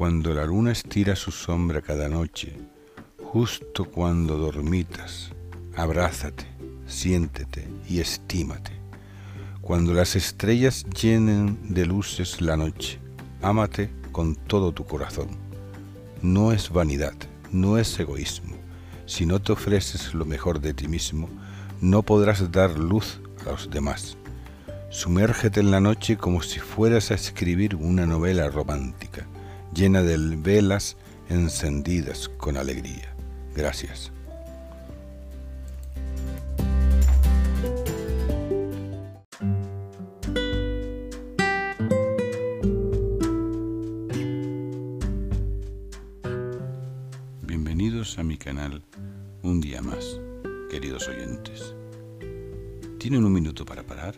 cuando la luna estira su sombra cada noche, justo cuando dormitas, abrázate, siéntete y estímate. Cuando las estrellas llenen de luces la noche, ámate con todo tu corazón. No es vanidad, no es egoísmo. Si no te ofreces lo mejor de ti mismo, no podrás dar luz a los demás. Sumérgete en la noche como si fueras a escribir una novela romántica, llena de velas encendidas con alegría. Gracias. Bienvenidos a mi canal un día más, queridos oyentes. ¿Tienen un minuto para parar?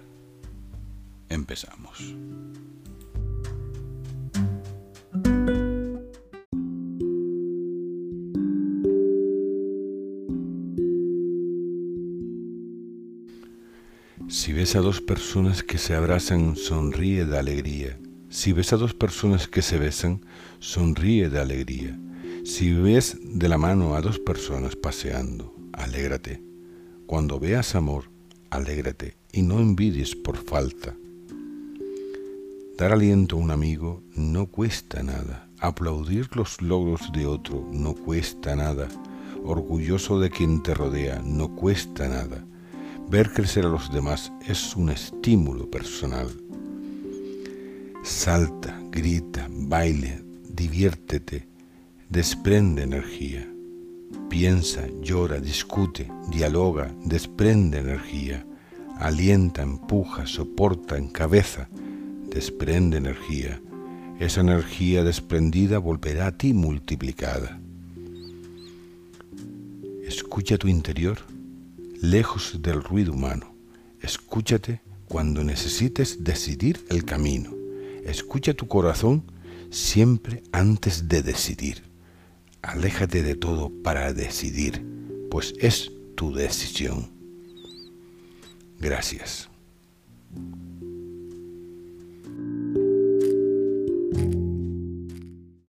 Empezamos. Si ves a dos personas que se abrazan, sonríe de alegría. Si ves a dos personas que se besan, sonríe de alegría. Si ves de la mano a dos personas paseando, alégrate. Cuando veas amor, alégrate y no envidies por falta. Dar aliento a un amigo no cuesta nada. Aplaudir los logros de otro no cuesta nada. Orgulloso de quien te rodea no cuesta nada. Ver crecer a los demás es un estímulo personal. Salta, grita, baile, diviértete, desprende energía. Piensa, llora, discute, dialoga, desprende energía. Alienta, empuja, soporta, encabeza, desprende energía. Esa energía desprendida volverá a ti multiplicada. Escucha tu interior lejos del ruido humano. Escúchate cuando necesites decidir el camino. Escucha tu corazón siempre antes de decidir. Aléjate de todo para decidir, pues es tu decisión. Gracias.